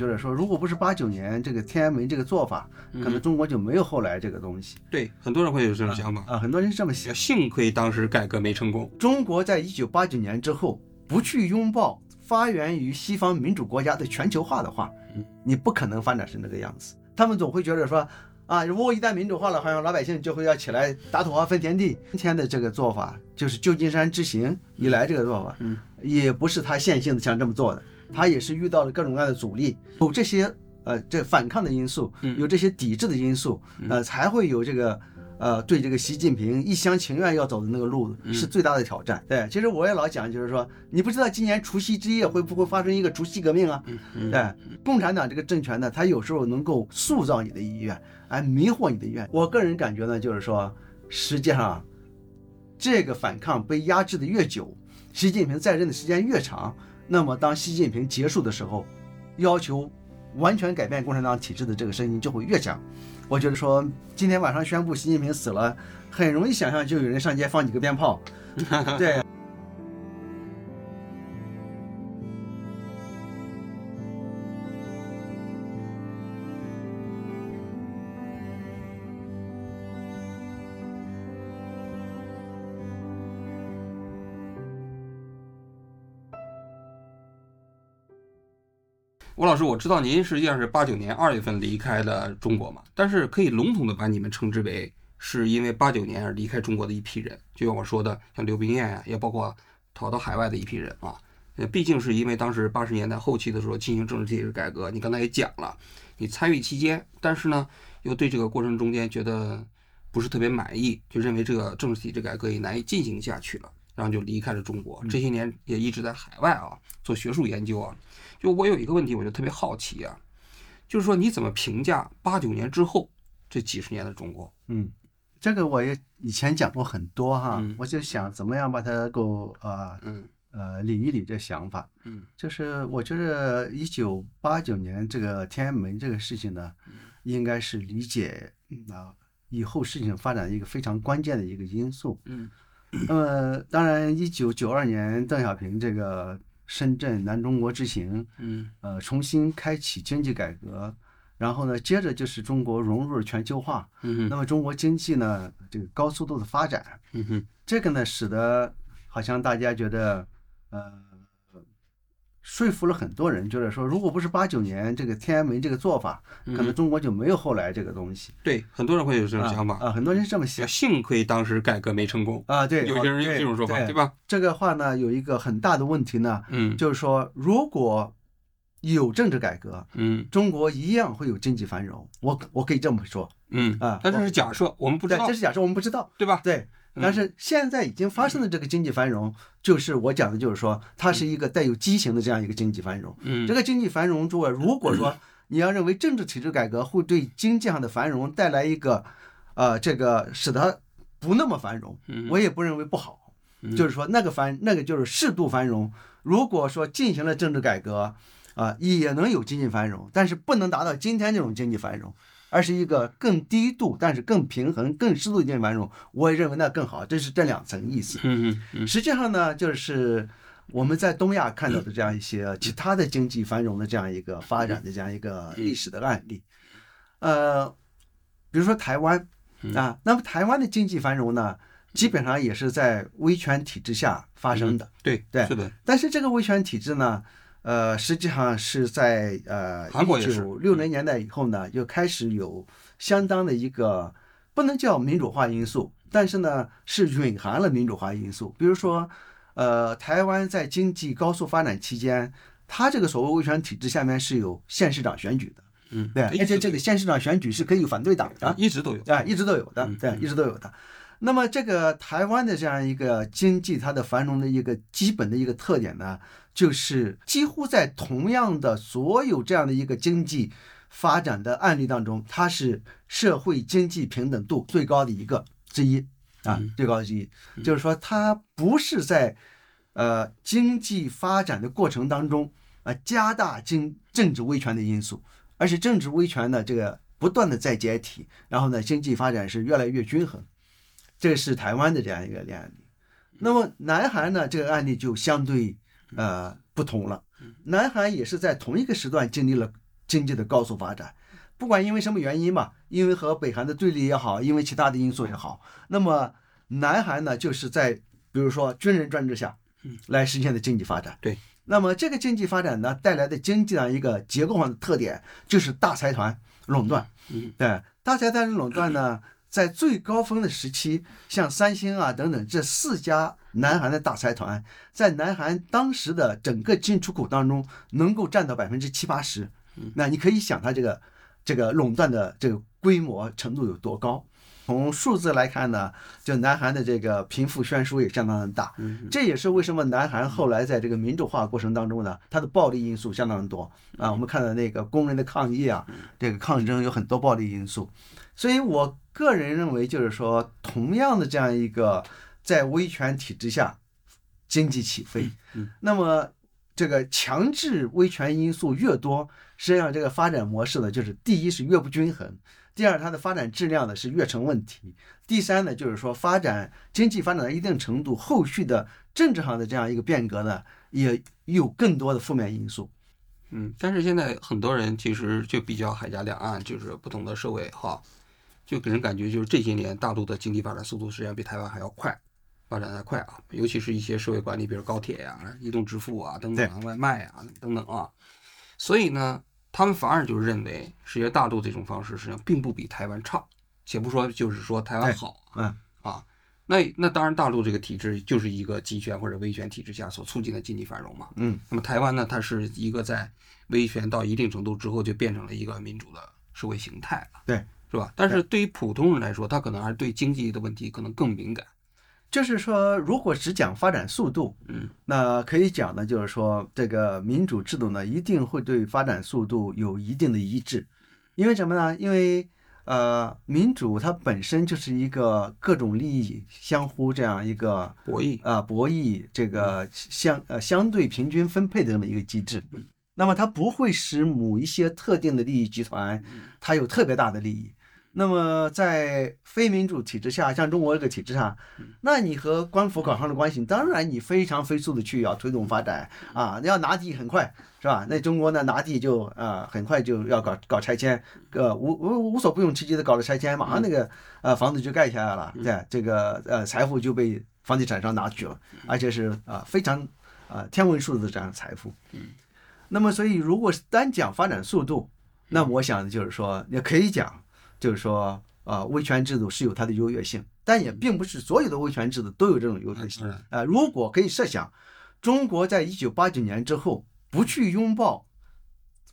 觉得说，如果不是八九年这个天安门这个做法，可能中国就没有后来这个东西。对，很多人会有这种想法啊，很多人是这么想。幸亏当时改革没成功。中国在一九八九年之后不去拥抱发源于西方民主国家的全球化的话，你不可能发展成那个样子。他们总会觉得说。啊，如果一旦民主化了，好像老百姓就会要起来打土豪分田地。今天的这个做法就是旧金山之行以来这个做法，嗯，也不是他线性的想这么做的，他也是遇到了各种各样的阻力，有这些呃这反抗的因素，有这些抵制的因素，呃，才会有这个。呃，对这个习近平一厢情愿要走的那个路是最大的挑战。对，其实我也老讲，就是说，你不知道今年除夕之夜会不会发生一个除夕革命啊？对，共产党这个政权呢，它有时候能够塑造你的意愿，哎，迷惑你的意愿。我个人感觉呢，就是说，实际上，这个反抗被压制的越久，习近平在任的时间越长，那么当习近平结束的时候，要求完全改变共产党体制的这个声音就会越响。我觉得说，今天晚上宣布习近平死了，很容易想象就有人上街放几个鞭炮，对。吴老师，我知道您实际上是八九年二月份离开的中国嘛，但是可以笼统的把你们称之为是因为八九年而离开中国的一批人，就像我说的，像刘冰燕呀，也包括逃到海外的一批人啊。呃，毕竟是因为当时八十年代后期的时候进行政治体制改革，你刚才也讲了，你参与期间，但是呢，又对这个过程中间觉得不是特别满意，就认为这个政治体制改革也难以进行下去了，然后就离开了中国。这些年也一直在海外啊做学术研究啊。就我有一个问题，我就特别好奇啊，就是说你怎么评价八九年之后这几十年的中国？嗯，这个我也以前讲过很多哈，我就想怎么样把它够啊，嗯呃理一理这想法。嗯，就是我觉得一九八九年这个天安门这个事情呢，应该是理解啊以后事情发展一个非常关键的一个因素。嗯，那么当然一九九二年邓小平这个。深圳南中国之行，嗯，呃，重新开启经济改革，然后呢，接着就是中国融入了全球化，嗯那么中国经济呢，这个高速度的发展，嗯哼，这个呢，使得好像大家觉得，呃。说服了很多人，就是说，如果不是八九年这个天安门这个做法，可能中国就没有后来这个东西。对，很多人会有这种想法啊，很多人是这么想。幸亏当时改革没成功啊，对，有些人有这种说法，对吧？这个话呢，有一个很大的问题呢，嗯，就是说，如果有政治改革，嗯，中国一样会有经济繁荣。我我可以这么说，嗯啊，但这是假设，我们不知道，这是假设，我们不知道，对吧？对。但是现在已经发生的这个经济繁荣，就是我讲的，就是说它是一个带有畸形的这样一个经济繁荣。嗯，这个经济繁荣，诸位，如果说你要认为政治体制改革会对经济上的繁荣带来一个，呃，这个使得不那么繁荣，我也不认为不好。就是说那个繁，那个就是适度繁荣。如果说进行了政治改革，啊，也能有经济繁荣，但是不能达到今天这种经济繁荣。而是一个更低度，但是更平衡、更适度的经济繁荣，我也认为那更好。这是这两层意思。嗯嗯。实际上呢，就是我们在东亚看到的这样一些其他的经济繁荣的这样一个发展的这样一个历史的案例，呃，比如说台湾啊，那么台湾的经济繁荣呢，基本上也是在威权体制下发生的。对对，是的。但是这个威权体制呢？呃，实际上是在呃一九六零年代以后呢，就开始有相当的一个不能叫民主化因素，但是呢是蕴含了民主化因素。比如说，呃，台湾在经济高速发展期间，它这个所谓威权体制下面是有县市长选举的，嗯，对，而且这个县市长选举是可以有反对党的，一直都有啊，一直都有的，对，一直都有的。那么这个台湾的这样一个经济，它的繁荣的一个基本的一个特点呢？就是几乎在同样的所有这样的一个经济发展的案例当中，它是社会经济平等度最高的一个之一啊，最高之一。就是说，它不是在呃经济发展的过程当中啊加大经政治威权的因素，而且政治威权呢这个不断的在解体，然后呢经济发展是越来越均衡。这是台湾的这样一个案例。那么南韩呢这个案例就相对。呃，不同了。南韩也是在同一个时段经历了经济的高速发展。不管因为什么原因吧，因为和北韩的对立也好，因为其他的因素也好，那么南韩呢，就是在比如说军人专制下，来实现的经济发展。对，那么这个经济发展呢，带来的经济上一个结构上的特点就是大财团垄断。嗯，对，大财团垄断呢，在最高峰的时期，像三星啊等等这四家南韩的大财团，在南韩当时的整个进出口当中，能够占到百分之七八十。那你可以想，它这个这个垄断的这个规模程度有多高？从数字来看呢，就南韩的这个贫富悬殊也相当的大，这也是为什么南韩后来在这个民主化过程当中呢，它的暴力因素相当的多啊。我们看到那个工人的抗议啊，这个抗争有很多暴力因素，所以我个人认为，就是说，同样的这样一个在威权体制下经济起飞，那么这个强制威权因素越多，实际上这个发展模式呢，就是第一是越不均衡，第二它的发展质量呢是越成问题，第三呢就是说发展经济发展到一定程度，后续的政治上的这样一个变革呢，也有更多的负面因素。嗯，但是现在很多人其实就比较海峡两岸，就是不同的社会哈，就给人感觉就是这些年大陆的经济发展速度实际上比台湾还要快，发展的快啊，尤其是一些社会管理，比如高铁呀、移动支付啊等等啊、外卖啊等等啊，所以呢，他们反而就认为，实际上大陆这种方式实际上并不比台湾差，且不说就是说台湾好，嗯。啊，那那当然大陆这个体制就是一个集权或者威权体制下所促进的经济繁荣嘛，嗯，那么台湾呢，它是一个在威权到一定程度之后就变成了一个民主的社会形态了，对，是吧？但是对于普通人来说，他可能还是对经济的问题可能更敏感，就是说，如果只讲发展速度，嗯，那可以讲呢，就是说这个民主制度呢，一定会对发展速度有一定的抑制，因为什么呢？因为呃，民主它本身就是一个各种利益相互这样一个博弈，啊博弈这个相呃相对平均分配的这么一个机制，那么它不会使某一些特定的利益集团它有特别大的利益。那么在非民主体制下，像中国这个体制下，那你和官府搞上了关系，当然你非常飞速的去要推动发展啊，你要拿地很快是吧？那中国呢拿地就啊很快就要搞搞拆迁，呃无无无所不用其极的搞了拆迁，马上那个呃房子就盖下来了，对这个呃财富就被房地产商拿去了，而且是啊非常啊天文数字的这样的财富。那么所以如果是单讲发展速度，那么我想就是说也可以讲。就是说，啊，威权制度是有它的优越性，但也并不是所有的威权制度都有这种优越性。啊，如果可以设想，中国在一九八九年之后不去拥抱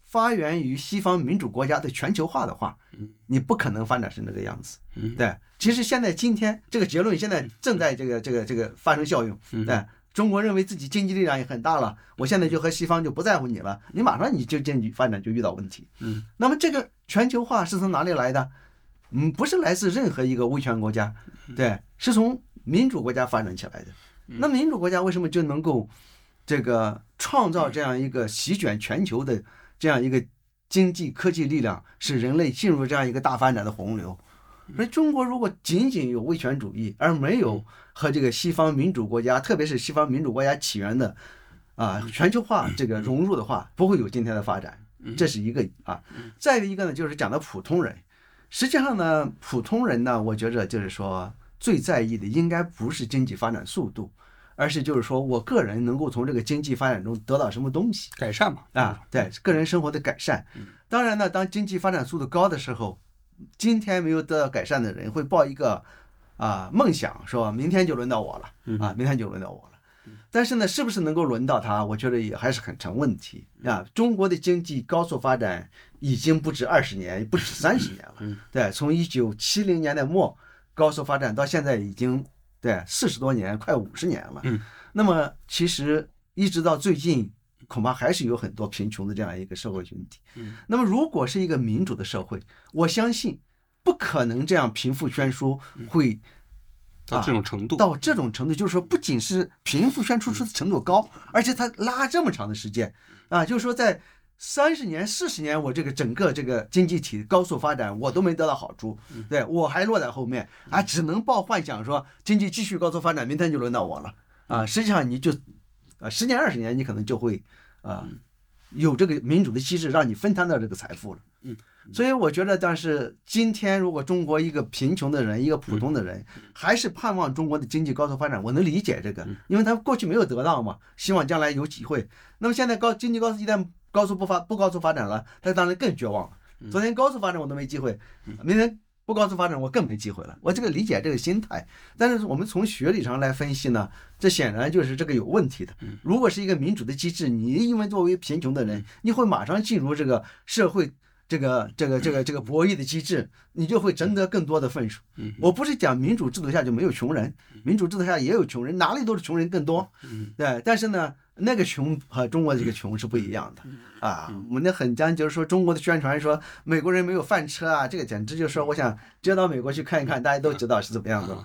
发源于西方民主国家的全球化的话，你不可能发展成这个样子。对，其实现在今天这个结论现在正在这个这个这个发生效用。对，中国认为自己经济力量也很大了，我现在就和西方就不在乎你了，你马上你就经济发展就遇到问题。嗯，那么这个全球化是从哪里来的？嗯，不是来自任何一个威权国家，对，是从民主国家发展起来的。那民主国家为什么就能够这个创造这样一个席卷全球的这样一个经济科技力量，使人类进入这样一个大发展的洪流？所以中国如果仅仅有威权主义，而没有和这个西方民主国家，特别是西方民主国家起源的啊全球化这个融入的话，不会有今天的发展。这是一个啊。再一个呢，就是讲的普通人。实际上呢，普通人呢，我觉着就是说最在意的应该不是经济发展速度，而是就是说我个人能够从这个经济发展中得到什么东西改善嘛啊，对个人生活的改善。当然呢，当经济发展速度高的时候，今天没有得到改善的人会抱一个啊梦想，说明天就轮到我了啊，明天就轮到我了。但是呢，是不是能够轮到他？我觉得也还是很成问题啊。中国的经济高速发展已经不止二十年，不止三十年了。对，从一九七零年代末高速发展到现在已经对四十多年，快五十年了。嗯，那么其实一直到最近，恐怕还是有很多贫穷的这样一个社会群体。嗯，那么如果是一个民主的社会，我相信不可能这样贫富悬殊会。到这种程度，到这种程度，就是说，不仅是贫富悬殊程度高，而且它拉这么长的时间，啊，就是说，在三十年、四十年，我这个整个这个经济体高速发展，我都没得到好处，对我还落在后面，啊，只能抱幻想说经济继续高速发展，明天就轮到我了，啊，实际上你就，啊，十年二十年，你可能就会，啊，有这个民主的机制让你分摊到这个财富了。嗯，所以我觉得，但是今天如果中国一个贫穷的人，一个普通的人，还是盼望中国的经济高速发展，我能理解这个，因为他过去没有得到嘛，希望将来有机会。那么现在高经济高速一旦高速不发不高速发展了，他当然更绝望了。昨天高速发展我都没机会，明天。不高速发展，我更没机会了。我这个理解这个心态，但是我们从学理上来分析呢，这显然就是这个有问题的。如果是一个民主的机制，你因为作为贫穷的人，你会马上进入这个社会这个这个这个这个博弈的机制，你就会争得更多的分数。我不是讲民主制度下就没有穷人，民主制度下也有穷人，哪里都是穷人更多。对，但是呢。那个穷和中国的这个穷是不一样的啊！我们那很讲究说中国的宣传说美国人没有饭吃啊，这个简直就是说，我想接到美国去看一看，大家都知道是怎么样的。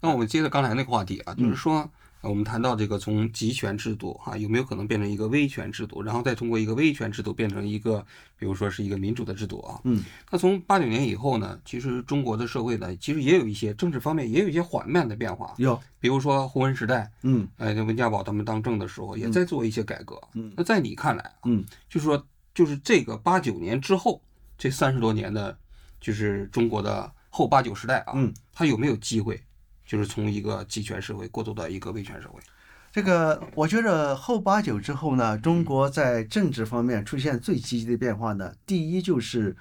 那我们接着刚才那个话题啊，就是说。我们谈到这个从集权制度哈，有没有可能变成一个威权制度，然后再通过一个威权制度变成一个，比如说是一个民主的制度啊？嗯，那从八九年以后呢，其实中国的社会呢，其实也有一些政治方面也有一些缓慢的变化。有，比如说胡文时代，嗯，哎，温家宝他们当政的时候也在做一些改革。嗯，那在你看来，嗯，就是说，就是这个八九年之后这三十多年的，就是中国的后八九时代啊，嗯，他有没有机会，就是从一个集权社会过渡到一个威权社会？这个我觉着后八九之后呢，中国在政治方面出现最积极的变化呢，第一就是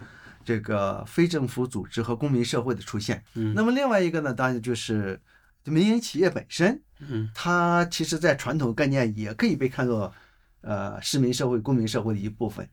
这个非政府组织和公民社会的出现。嗯，那么另外一个呢，当然就是民营企业本身。嗯，它其实在传统概念也可以被看作呃市民社会、公民社会的一部分。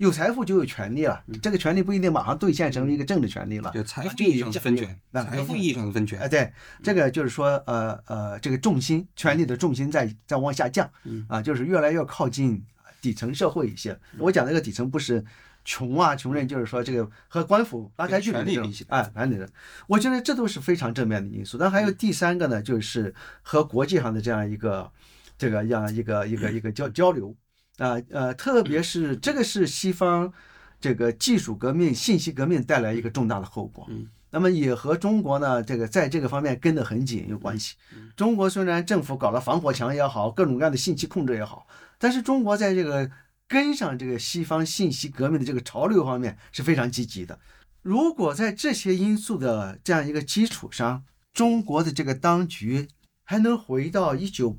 嗯。有财富就有权利了，这个权利不一定马上兑现成为一个政治权利了。就财富意义上的分权，财富意义上的分权。哎，对，这个就是说，呃呃，这个重心，权力的重心在在往下降，啊，就是越来越靠近底层社会一些。我讲这个底层不是穷啊，穷人，就是说这个和官府拉开距离的这种，哎，反正我觉得这都是非常正面的因素。但还有第三个呢，就是和国际上的这样一个这个样一个一个一个交交流。啊呃，特别是这个是西方这个技术革命、信息革命带来一个重大的后果。嗯，那么也和中国呢这个在这个方面跟得很紧有关系。中国虽然政府搞了防火墙也好，各种各样的信息控制也好，但是中国在这个跟上这个西方信息革命的这个潮流方面是非常积极的。如果在这些因素的这样一个基础上，中国的这个当局还能回到一九。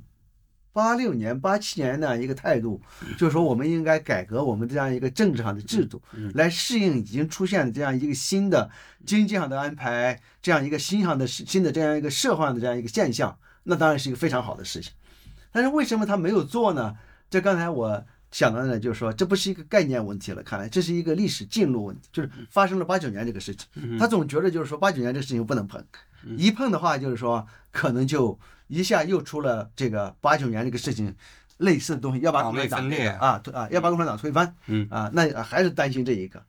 八六年、八七年那样一个态度，就是说我们应该改革我们这样一个政治上的制度，来适应已经出现的这样一个新的经济上的安排，这样一个新上的新的这样一个社会上的这样一个现象，那当然是一个非常好的事情。但是为什么他没有做呢？这刚才我想到呢，就是说这不是一个概念问题了，看来这是一个历史进入问题，就是发生了八九年这个事情，他总觉得就是说八九年这个事情不能碰，一碰的话就是说可能就。一下又出了这个八九年这个事情，类似的东西，要把共产党啊啊，要把共产党推翻，嗯啊，那还是担心这一个。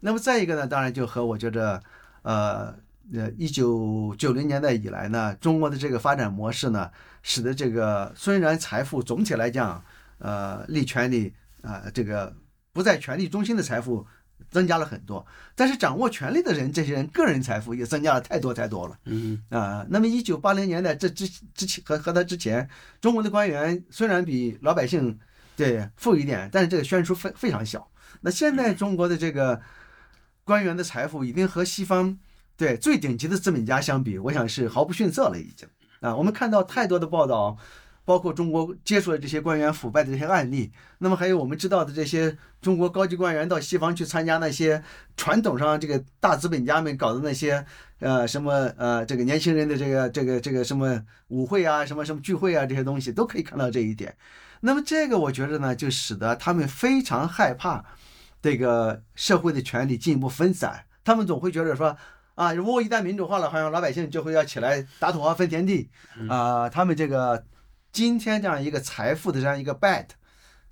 那么再一个呢，当然就和我觉着，呃呃，一九九零年代以来呢，中国的这个发展模式呢，使得这个虽然财富总体来讲，呃，利权利啊，这个不在权力中心的财富。增加了很多，但是掌握权力的人，这些人个人财富也增加了太多太多了。嗯啊，那么一九八零年代这之之前和和他之前，中国的官员虽然比老百姓对富一点，但是这个悬殊非非常小。那现在中国的这个官员的财富已经和西方对最顶级的资本家相比，我想是毫不逊色了已经。啊，我们看到太多的报道。包括中国接触的这些官员腐败的这些案例，那么还有我们知道的这些中国高级官员到西方去参加那些传统上这个大资本家们搞的那些呃什么呃这个年轻人的这个这个这个什么舞会啊什么什么聚会啊这些东西都可以看到这一点。那么这个我觉得呢，就使得他们非常害怕这个社会的权力进一步分散，他们总会觉得说啊，如果一旦民主化了，好像老百姓就会要起来打土豪分田地啊，他们这个。今天这样一个财富的这样一个 bet，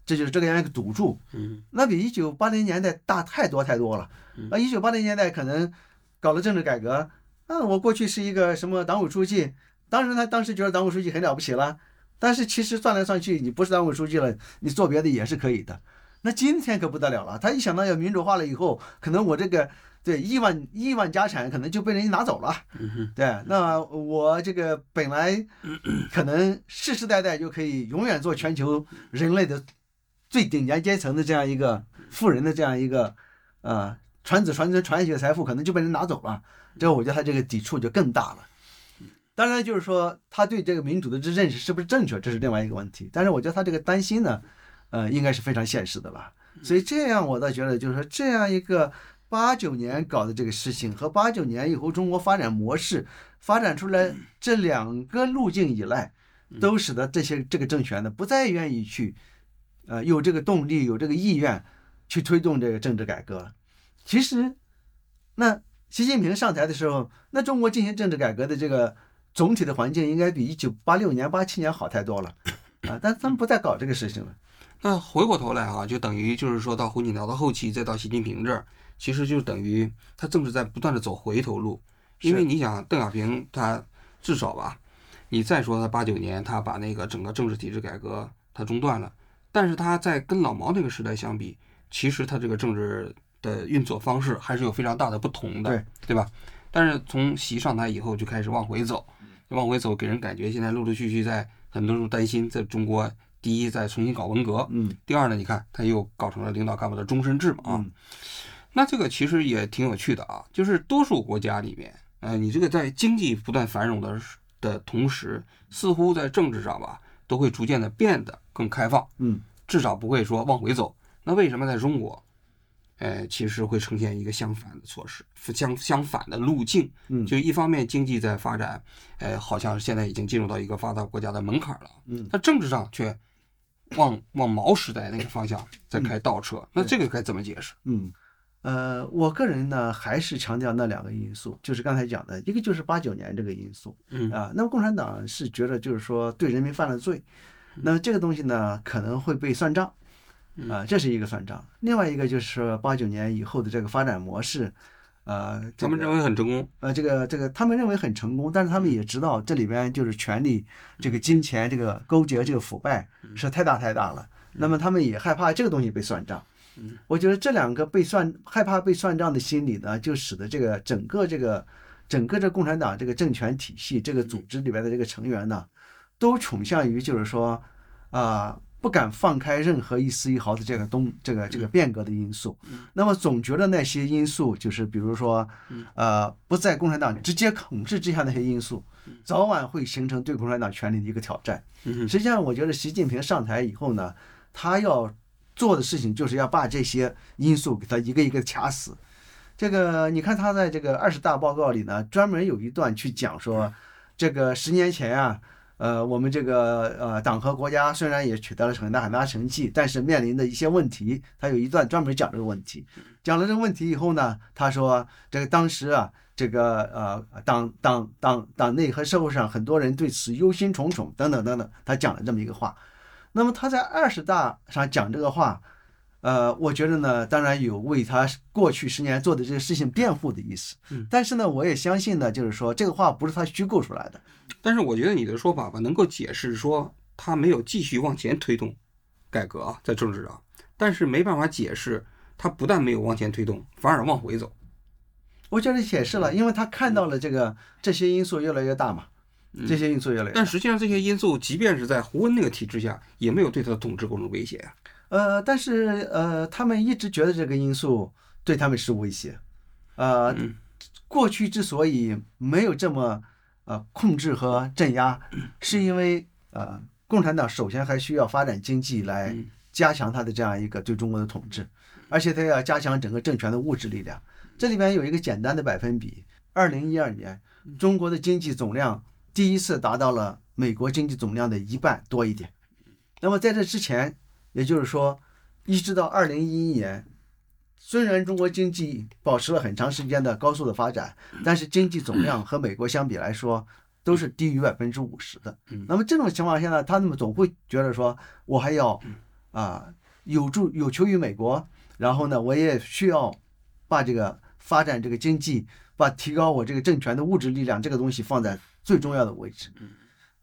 这就是这个样一个赌注，嗯，那比一九八零年代大太多太多了。啊，一九八零年代可能搞了政治改革，啊，我过去是一个什么党委书记，当时他当时觉得党委书记很了不起了，但是其实算来算去，你不是党委书记了，你做别的也是可以的。那今天可不得了了，他一想到要民主化了以后，可能我这个。对亿万亿万家产可能就被人家拿走了，对，那我这个本来 可能世世代代就可以永远做全球人类的最顶尖阶层的这样一个富人的这样一个呃传子传孙传下去的财富，可能就被人拿走了。这个我觉得他这个抵触就更大了。当然，就是说他对这个民主的这认识是不是正确，这是另外一个问题。但是我觉得他这个担心呢，呃，应该是非常现实的吧。所以这样我倒觉得，就是说这样一个八九年搞的这个事情和八九年以后中国发展模式发展出来这两个路径以来，都使得这些这个政权呢不再愿意去，呃，有这个动力有这个意愿去推动这个政治改革了。其实，那习近平上台的时候，那中国进行政治改革的这个。总体的环境应该比一九八六年、八七年好太多了，啊，但他们不再搞这个事情了。那回过头来啊，就等于就是说到胡锦涛的后期，再到习近平这儿，其实就等于他政治在不断的走回头路。因为你想，邓小平他至少吧，你再说他八九年他把那个整个政治体制改革他中断了，但是他在跟老毛那个时代相比，其实他这个政治的运作方式还是有非常大的不同的，对对吧？但是从习上台以后就开始往回走。往回走，给人感觉现在陆陆续续在很多人担心，在中国第一再重新搞文革，嗯，第二呢，你看他又搞成了领导干部的终身制嘛啊，那这个其实也挺有趣的啊，就是多数国家里面，呃，你这个在经济不断繁荣的的同时，似乎在政治上吧，都会逐渐的变得更开放，嗯，至少不会说往回走。那为什么在中国？呃，其实会呈现一个相反的措施，相相反的路径。嗯，就一方面经济在发展，呃，好像现在已经进入到一个发达国家的门槛了。嗯，那政治上却往往毛时代那个方向在开倒车。那这个该怎么解释？嗯，呃，我个人呢还是强调那两个因素，就是刚才讲的一个就是八九年这个因素。嗯啊，那么共产党是觉得就是说对人民犯了罪，那么这个东西呢可能会被算账。啊，这是一个算账。另外一个就是八九年以后的这个发展模式，呃，他们认为很成功。呃，这个这个他们认为很成功，但是他们也知道这里边就是权力、这个金钱、这个勾结、这个腐败是太大太大了。那么他们也害怕这个东西被算账。我觉得这两个被算害怕被算账的心理呢，就使得这个整个这个整个这共产党这个政权体系这个组织里边的这个成员呢，都倾向于就是说啊。不敢放开任何一丝一毫的这个东这个这个变革的因素，那么总觉得那些因素就是比如说，呃，不在共产党直接统治之下那些因素，早晚会形成对共产党权力的一个挑战。实际上，我觉得习近平上台以后呢，他要做的事情就是要把这些因素给他一个一个掐死。这个你看他在这个二十大报告里呢，专门有一段去讲说，这个十年前啊。呃，我们这个呃党和国家虽然也取得了很大很大成绩，但是面临的一些问题，他有一段专门讲这个问题。讲了这个问题以后呢，他说这个当时啊，这个呃党党党党内和社会上很多人对此忧心忡忡，等等等等，他讲了这么一个话。那么他在二十大上讲这个话。呃，我觉得呢，当然有为他过去十年做的这个事情辩护的意思。嗯，但是呢，我也相信呢，就是说这个话不是他虚构出来的。但是我觉得你的说法吧，能够解释说他没有继续往前推动改革啊，在政治上，但是没办法解释他不但没有往前推动，反而往回走。我觉得解释了，因为他看到了这个这些因素越来越大嘛，这些因素越来越。但实际上，这些因素即便是在胡温那个体制下，也没有对他的统治构成威胁啊。呃，但是呃，他们一直觉得这个因素对他们是威胁，呃，过去之所以没有这么呃控制和镇压，是因为呃，共产党首先还需要发展经济来加强他的这样一个对中国的统治，而且他要加强整个政权的物质力量。这里边有一个简单的百分比：二零一二年，中国的经济总量第一次达到了美国经济总量的一半多一点。那么在这之前，也就是说，一直到二零一一年，虽然中国经济保持了很长时间的高速的发展，但是经济总量和美国相比来说，都是低于百分之五十的。那么这种情况下呢，他们总会觉得说，我还要啊有助有求于美国，然后呢，我也需要把这个发展这个经济，把提高我这个政权的物质力量这个东西放在最重要的位置。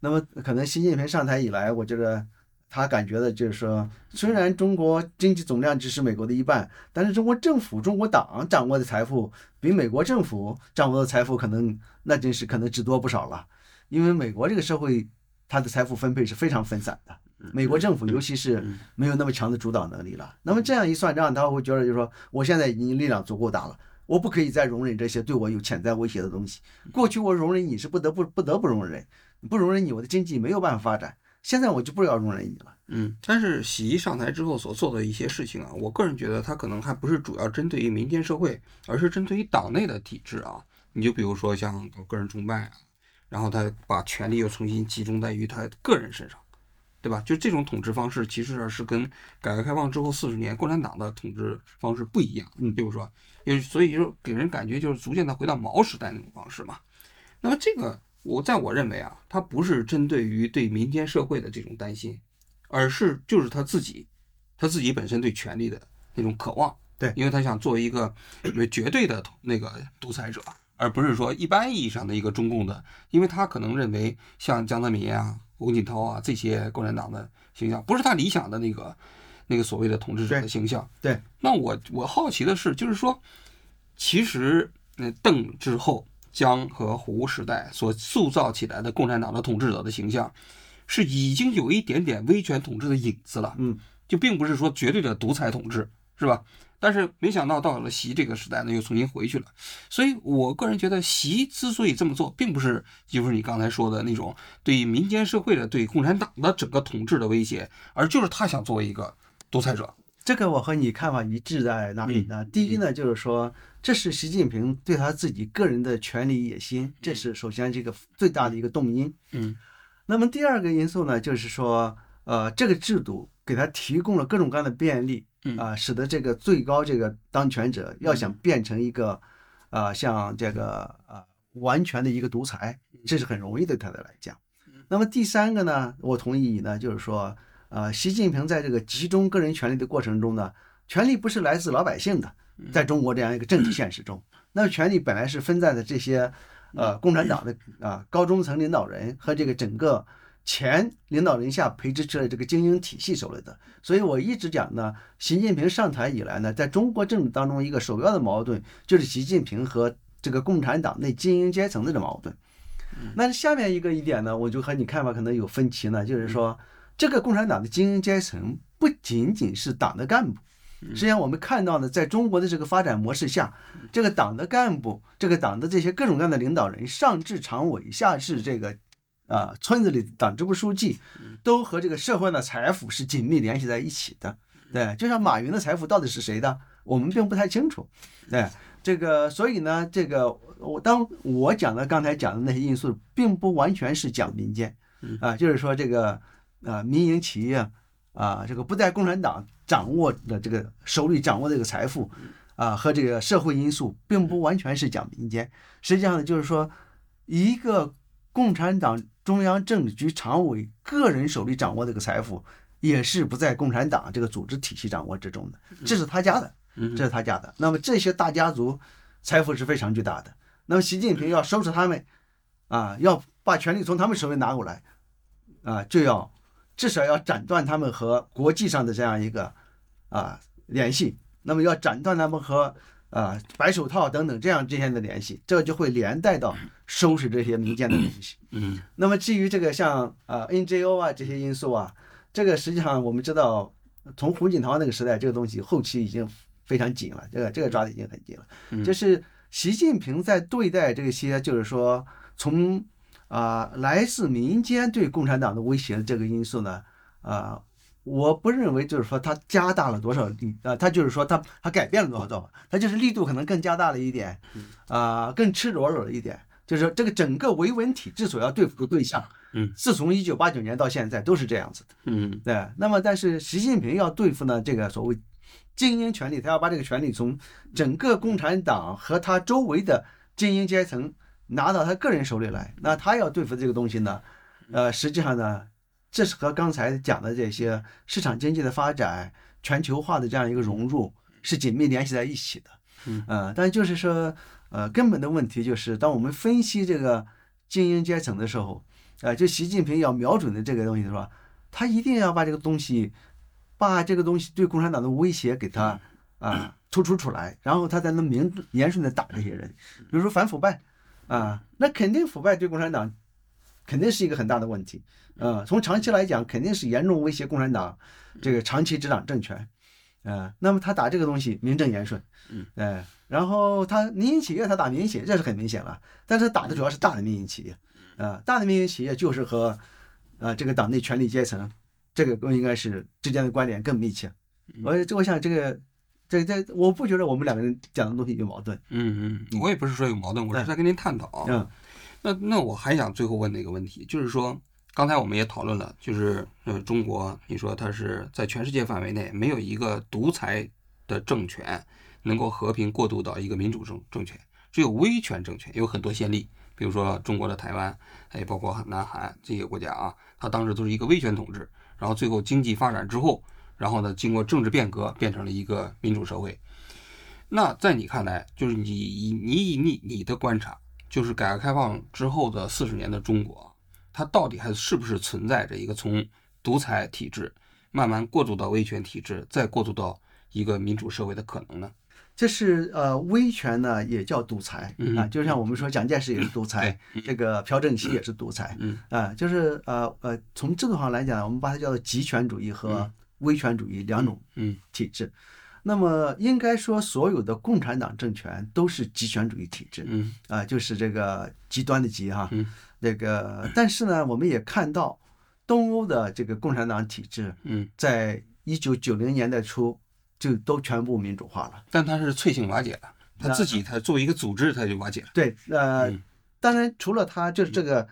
那么可能习近平上台以来，我觉得。他感觉的就是说，虽然中国经济总量只是美国的一半，但是中国政府、中国党掌握的财富比美国政府掌握的财富可能那真是可能只多不少了。因为美国这个社会，它的财富分配是非常分散的。美国政府尤其是没有那么强的主导能力了。那么这样一算账，他会觉得就是说，我现在已经力量足够大了，我不可以再容忍这些对我有潜在威胁的东西。过去我容忍你是不得不不得不容忍，不容忍你，我的经济没有办法发展。现在我就不要容忍你了。嗯，但是习一上台之后所做的一些事情啊，我个人觉得他可能还不是主要针对于民间社会，而是针对于党内的体制啊。你就比如说像个人崇拜啊，然后他把权力又重新集中在于他个人身上。对吧？就这种统治方式，其实是跟改革开放之后四十年共产党的统治方式不一样。嗯，比如说，因为所以就给人感觉就是逐渐的回到毛时代那种方式嘛。那么这个，我在我认为啊，他不是针对于对民间社会的这种担心，而是就是他自己，他自己本身对权力的那种渴望。对，因为他想做一个绝对的那个独裁者，而不是说一般意义上的一个中共的，因为他可能认为像江泽民啊。胡锦涛啊，这些共产党的形象不是他理想的那个那个所谓的统治者的形象。对，那我我好奇的是，就是说，其实那邓之后江和胡时代所塑造起来的共产党的统治者的形象，是已经有一点点威权统治的影子了。嗯，就并不是说绝对的独裁统治，是吧？但是没想到到了习这个时代呢，又重新回去了。所以我个人觉得，习之所以这么做，并不是就是你刚才说的那种对民间社会的、对共产党的整个统治的威胁，而就是他想作为一个独裁者。这个我和你看法一致在哪里呢？第一呢，就是说这是习近平对他自己个人的权力野心，这是首先这个最大的一个动因。嗯。那么第二个因素呢，就是说，呃，这个制度给他提供了各种各样的便利。啊，使得这个最高这个当权者要想变成一个，啊，像这个啊完全的一个独裁，这是很容易对他的来讲。那么第三个呢，我同意你呢，就是说，呃，习近平在这个集中个人权利的过程中呢，权利不是来自老百姓的，在中国这样一个政治现实中，那权力本来是分在的这些，呃，共产党的啊高中层领导人和这个整个。前领导人下培植出来这个精英体系手里的，所以我一直讲呢，习近平上台以来呢，在中国政治当中一个首要的矛盾就是习近平和这个共产党内精英阶层的这矛盾。那下面一个一点呢，我就和你看法可能有分歧呢，就是说这个共产党的精英阶层不仅仅是党的干部，实际上我们看到呢，在中国的这个发展模式下，这个党的干部，这个党的这些各种各样的领导人，上至常委，下至这个。啊，村子里党支部书记都和这个社会的财富是紧密联系在一起的。对，就像马云的财富到底是谁的，我们并不太清楚。对，这个，所以呢，这个我当我讲的刚才讲的那些因素，并不完全是讲民间啊，就是说这个啊，民营企业啊，这个不在共产党掌握的这个手里掌握这个财富啊，和这个社会因素，并不完全是讲民间。实际上呢，就是说一个共产党。中央政治局常委个人手里掌握这个财富，也是不在共产党这个组织体系掌握之中的，这是他家的，这是他家的。那么这些大家族财富是非常巨大的。那么习近平要收拾他们，啊，要把权力从他们手里拿过来，啊，就要至少要斩断他们和国际上的这样一个啊联系。那么要斩断他们和啊白手套等等这样之间的联系，这就会连带到。收拾这些民间的东西，嗯，那么至于这个像啊 NGO 啊这些因素啊，这个实际上我们知道，从胡锦涛那个时代，这个东西后期已经非常紧了，这个这个抓的已经很紧了。就是习近平在对待这些，就是说从啊来自民间对共产党的威胁的这个因素呢，啊，我不认为就是说他加大了多少力啊，他就是说他他改变了多少做法，他就是力度可能更加大了一点，啊，更赤裸裸了一点。就是这个整个维稳体制所要对付的对象，嗯，自从一九八九年到现在都是这样子的，嗯，对。那么，但是习近平要对付呢这个所谓精英权力，他要把这个权力从整个共产党和他周围的精英阶层拿到他个人手里来。那他要对付这个东西呢，呃，实际上呢，这是和刚才讲的这些市场经济的发展、全球化的这样一个融入是紧密联系在一起的，嗯，但就是说。呃，根本的问题就是，当我们分析这个精英阶层的时候，呃，就习近平要瞄准的这个东西是吧？他一定要把这个东西，把这个东西对共产党的威胁给他啊突出出来，然后他才能明言顺的打这些人。比如说反腐败，啊，那肯定腐败对共产党肯定是一个很大的问题。呃，从长期来讲，肯定是严重威胁共产党这个长期执掌政权。呃，那么他打这个东西名正言顺，嗯，哎，然后他民营企业他打民营企业，这是很明显了。但是打的主要是大的民营企业，啊，大的民营企业就是和啊这个党内权力阶层这个更应该是之间的关联更密切。我这我想这个这这我不觉得我们两个人讲的东西有矛盾。嗯嗯，我也不是说有矛盾，我是在跟您探讨。嗯，那那我还想最后问的一个问题，就是说。刚才我们也讨论了，就是呃，中国，你说它是在全世界范围内没有一个独裁的政权能够和平过渡到一个民主政政权，只有威权政权有很多先例，比如说中国的台湾，还有包括南韩这些国家啊，它当时都是一个威权统治，然后最后经济发展之后，然后呢，经过政治变革变成了一个民主社会。那在你看来，就是你以你以你你的观察，就是改革开放之后的四十年的中国。它到底还是不是存在着一个从独裁体制慢慢过渡到威权体制，再过渡到一个民主社会的可能呢？这是呃，威权呢也叫独裁啊，就像我们说蒋介石也是独裁，这个朴正熙也是独裁，啊，就是呃呃，从制度上来讲，我们把它叫做集权主义和威权主义两种体制。那么应该说，所有的共产党政权都是集权主义体制，嗯啊，就是这个极端的极哈。嗯这个，但是呢，我们也看到，东欧的这个共产党体制，嗯，在一九九零年代初就都全部民主化了。但它是脆性瓦解了，它自己它作为一个组织，它就瓦解了。对，呃，当然除了它，就是这个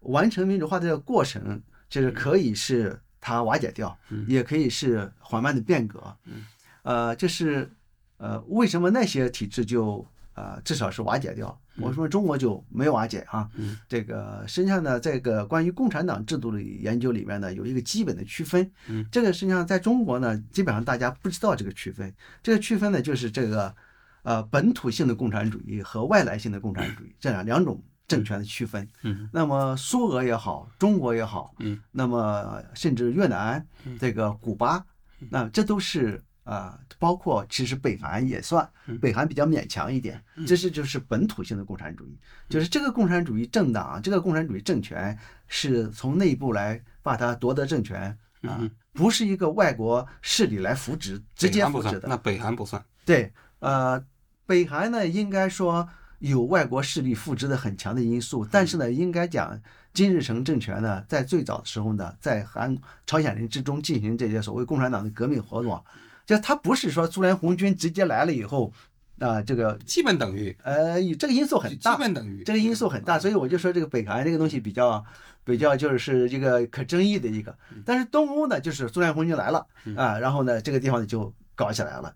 完成民主化的这个过程，就是可以是它瓦解掉，也可以是缓慢的变革。嗯，呃，这是呃，为什么那些体制就呃至少是瓦解掉？我说中国就没有瓦解啊，这个实际上呢，这个关于共产党制度的研究里面呢，有一个基本的区分。这个实际上在中国呢，基本上大家不知道这个区分。这个区分呢，就是这个呃本土性的共产主义和外来性的共产主义这样两种政权的区分。那么苏俄也好，中国也好，那么甚至越南、这个古巴，那这都是。啊，包括其实北韩也算，北韩比较勉强一点，这是就是本土性的共产主义，就是这个共产主义政党，这个共产主义政权是从内部来把它夺得政权啊，不是一个外国势力来扶植直接扶植的。那北韩不算。对，呃，北韩呢，应该说有外国势力扶植的很强的因素，但是呢，应该讲金日成政权呢，在最早的时候呢，在韩朝鲜人之中进行这些所谓共产党的革命活动。就他不是说苏联红军直接来了以后，啊，这个基本等于，呃，这个因素很大，基本等于，这个因素很大，所以我就说这个北韩这个东西比较，比较就是这个可争议的一个。但是东欧呢，就是苏联红军来了啊，然后呢，这个地方就搞起来了。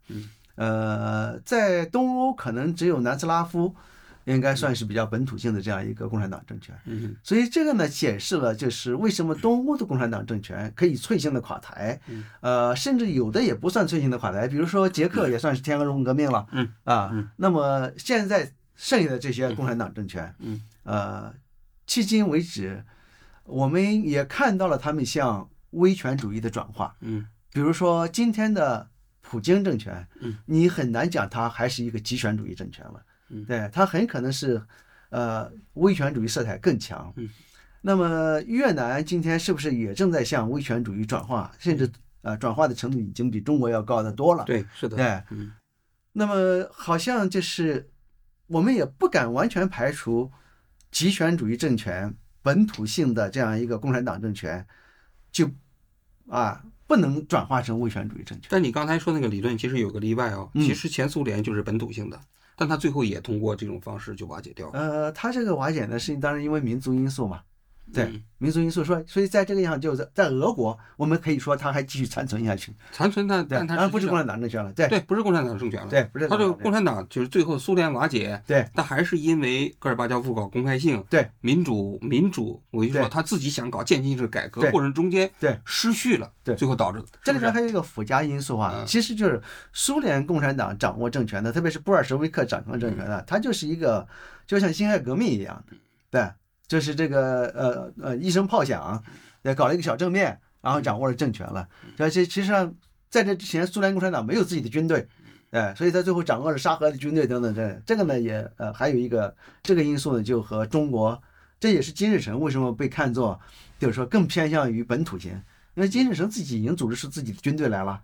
呃，在东欧可能只有南斯拉夫。应该算是比较本土性的这样一个共产党政权，嗯，所以这个呢显示了就是为什么东欧的共产党政权可以脆性的垮台，呃，甚至有的也不算脆性的垮台，比如说捷克也算是天鹅绒革命了，嗯啊，那么现在剩下的这些共产党政权，嗯。呃，迄今为止，我们也看到了他们向威权主义的转化，嗯，比如说今天的普京政权，嗯，你很难讲它还是一个集权主义政权了。对，它很可能是，呃，威权主义色彩更强。嗯，那么越南今天是不是也正在向威权主义转化？甚至呃，转化的程度已经比中国要高得多了。对，是的。对，嗯。那么好像就是我们也不敢完全排除集权主义政权本土性的这样一个共产党政权，就啊不能转化成威权主义政权。但你刚才说那个理论其实有个例外哦，其实前苏联就是本土性的。但他最后也通过这种方式就瓦解掉了。呃，他这个瓦解呢，是当然因为民族因素嘛。对民族因素说，所以在这个样，就是在俄国，我们可以说它还继续残存下去。残存，它但它不是共产党政权了，对。对，不是共产党政权了，对，不是。它这个共产党就是最后苏联瓦解，对，但还是因为戈尔巴乔夫搞公开性，对。民主民主，我跟你说，他自己想搞渐进式改革过程中间，对。失序了，对，最后导致。这里边还有一个附加因素啊，其实就是苏联共产党掌握政权的，特别是布尔什维克掌控政权的，它就是一个就像辛亥革命一样的，对。就是这个呃呃一声炮响，也搞了一个小政变，然后掌握了政权了。而且其实上在这之前，苏联共产党没有自己的军队，哎，所以他最后掌握了沙俄的军队等等这这个呢也呃还有一个这个因素呢，就和中国这也是金日成为什么被看作，就是说更偏向于本土型，因为金日成自己已经组织出自己的军队来了，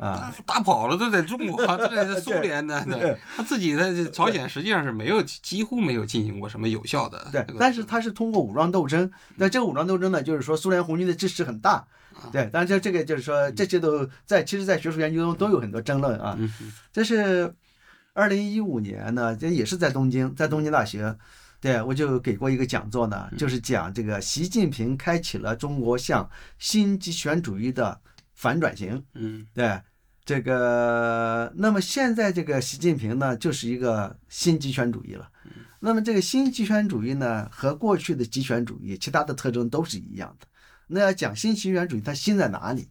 啊，打跑了都在中国，都在苏联呢。对，他自己在朝鲜实际上是没有几乎没有进行过什么有效的。对，但是他是通过武装斗争，那这个武装斗争呢，就是说苏联红军的支持很大。对，但是这个就是说这些都在，其实，在学术研究中都有很多争论啊。这是二零一五年呢，这也是在东京，在东京大学。对，我就给过一个讲座呢，就是讲这个习近平开启了中国向新极权主义的反转型。嗯，对，这个那么现在这个习近平呢，就是一个新极权主义了。那么这个新极权主义呢，和过去的极权主义其他的特征都是一样的。那要讲新极权主义，它新在哪里？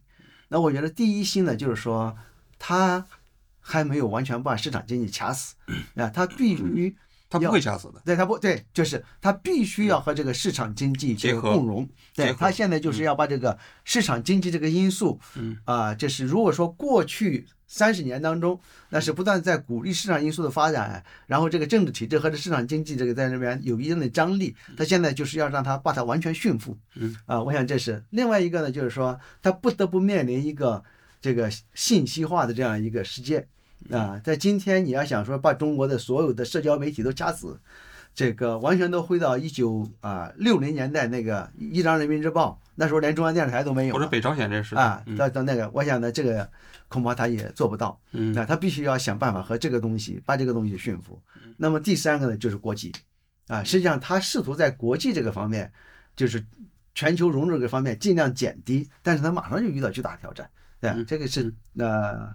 那我觉得第一新呢，就是说它还没有完全把市场经济掐死啊，它必须。他不会掐死的，对，他不对，就是他必须要和这个市场经济这个共融。对他现在就是要把这个市场经济这个因素，嗯啊，就是如果说过去三十年当中，那是不断在鼓励市场因素的发展，然后这个政治体制和这市场经济这个在那边有一定的张力，他现在就是要让他把它完全驯服。嗯啊，我想这是另外一个呢，就是说他不得不面临一个这个信息化的这样一个世界。啊，在今天你要想说把中国的所有的社交媒体都掐死，这个完全都回到一九啊六零年代那个一张人民日报，那时候连中央电视台都没有，或者北朝鲜这是啊，到到那个，我想呢，这个恐怕他也做不到，嗯，那他必须要想办法和这个东西把这个东西驯服。那么第三个呢，就是国际，啊，实际上他试图在国际这个方面，就是全球融入这个方面尽量减低，但是他马上就遇到巨大挑战，对，这个是呃。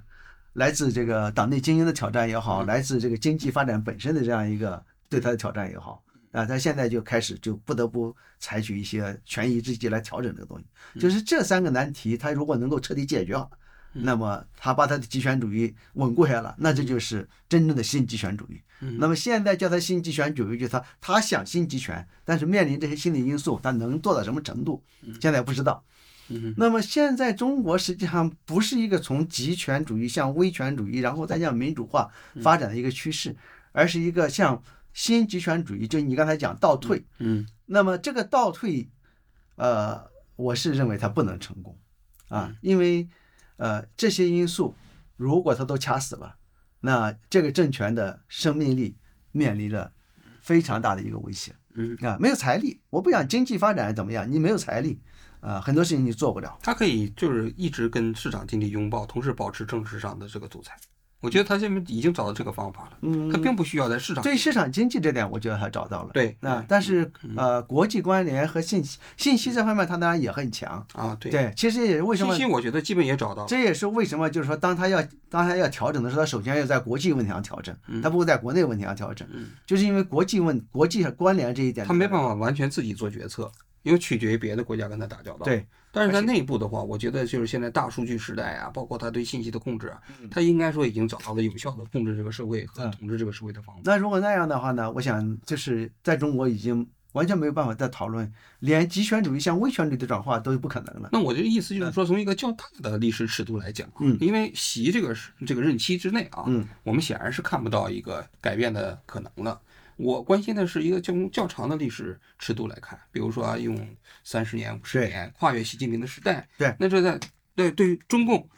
来自这个党内精英的挑战也好，来自这个经济发展本身的这样一个对他的挑战也好，啊，他现在就开始就不得不采取一些权宜之计来调整这个东西。就是这三个难题，他如果能够彻底解决了，那么他把他的极权主义稳固下来，那这就是真正的新极权主义。那么现在叫他新极权主义，就是他他想新极权，但是面临这些心理因素，他能做到什么程度，现在不知道。那么现在中国实际上不是一个从集权主义向威权主义，然后再向民主化发展的一个趋势，而是一个向新集权主义，就你刚才讲倒退。嗯，那么这个倒退，呃，我是认为它不能成功啊，因为呃这些因素如果它都掐死了，那这个政权的生命力面临着非常大的一个威胁。嗯啊，没有财力，我不讲经济发展怎么样，你没有财力。啊，很多事情你做不了。他可以就是一直跟市场经济拥抱，同时保持政治上的这个独裁。我觉得他现在已经找到这个方法了。嗯，他并不需要在市场。对市场经济这点，我觉得他找到了。对，啊，但是呃，国际关联和信息信息这方面，他当然也很强啊。对对，其实也是为什么？信息我觉得基本也找到。这也是为什么，就是说，当他要当他要调整的时候，他首先要在国际问题上调整，他不会在国内问题上调整。嗯，就是因为国际问国际关联这一点，他没办法完全自己做决策，因为取决于别的国家跟他打交道。对。但是在内部的话，我觉得就是现在大数据时代啊，包括他对信息的控制啊，他应该说已经找到了有效的控制这个社会和统治这个社会的方法。那如果那样的话呢？我想就是在中国已经完全没有办法再讨论，连极权主义向威权主义的转化都是不可能了。那我的意思就是说，从一个较大的历史尺度来讲，嗯，因为习这个这个任期之内啊，嗯，我们显然是看不到一个改变的可能了。我关心的是一个较较长的历史尺度来看，比如说啊，用三十年、五十年跨越习近平的时代，对，那这在对对于中共，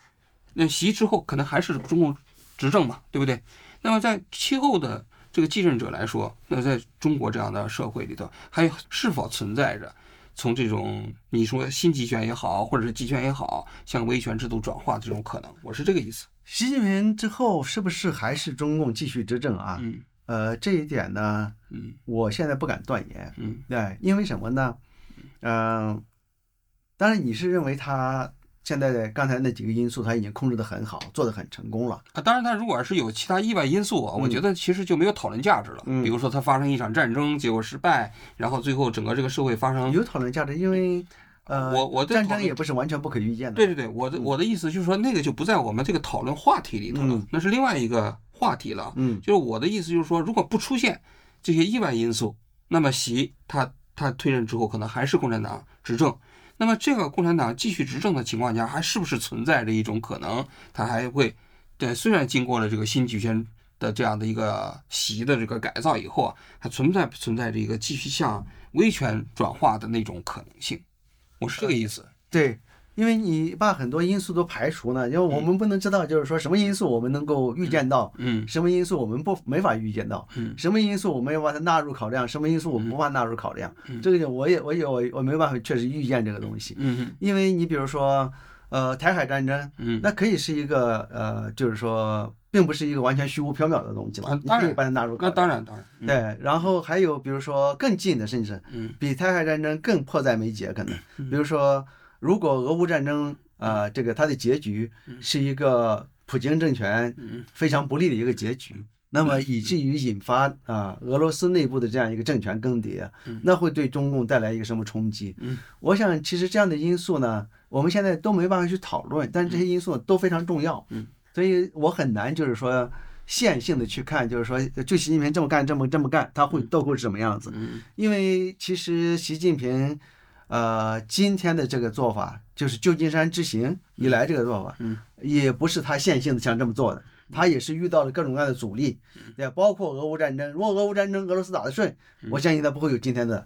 那习之后可能还是中共执政嘛，对不对？那么在其后的这个继任者来说，那在中国这样的社会里头，还是否存在着从这种你说新集权也好，或者是集权也好，向威权制度转化的这种可能？我是这个意思。习近平之后是不是还是中共继续执政啊？嗯。呃，这一点呢，嗯，我现在不敢断言，嗯，对，因为什么呢？嗯，当然你是认为他现在刚才那几个因素他已经控制的很好，做的很成功了啊。当然，他如果是有其他意外因素啊，我觉得其实就没有讨论价值了。嗯，比如说他发生一场战争，结果失败，然后最后整个这个社会发生有讨论价值，因为呃，我我战争也不是完全不可预见的。对对对，我的我的意思就是说，那个就不在我们这个讨论话题里头了，那是另外一个。话题了，嗯，就是我的意思，就是说，如果不出现这些意外因素，那么习他他退任之后，可能还是共产党执政。那么这个共产党继续执政的情况下，还是不是存在着一种可能，他还会，对，虽然经过了这个新极权的这样的一个习的这个改造以后啊，还存在存在着一个继续向威权转化的那种可能性？我是这个意思。对，因为你把很多因素都排除呢，因为我们不能知道，就是说什么因素我们能够预见到，嗯什么因素我们不没法预见到，嗯。什么因素我们要把它纳入考量，什么因素我们不把它纳入考量，嗯这个就我也我也我我没办法确实预见这个东西，嗯因为你比如说，呃，台海战争，嗯。那可以是一个呃，就是说，并不是一个完全虚无缥缈的东西嘛啊，当然你可以把它纳入那。当然当然，嗯。对，然后还有比如说更近的，甚至嗯。比台海战争更迫在眉睫，可能，嗯。比如说，如果俄乌战争，呃，这个它的结局是一个普京政权嗯。非常不利的一个结局，那么以至于引发啊俄罗斯内部的这样一个政权更迭嗯，那会对中共带来一个什么冲击？嗯，我想其实这样的因素呢，我们现在都没办法去讨论，但是这些因素都非常重要。嗯，所以我很难就是说线性的去看，就是说就习近平这么干这么这么干，他会都会是什么样子？嗯。因为其实习近平，呃，今天的这个做法，就是旧金山之行以来这个做法，嗯，也不是他线性的想这么做的，他也是遇到了各种各样的阻力，也，包括俄乌战争。如果俄乌战争俄罗斯打得顺，我相信他不会有今天的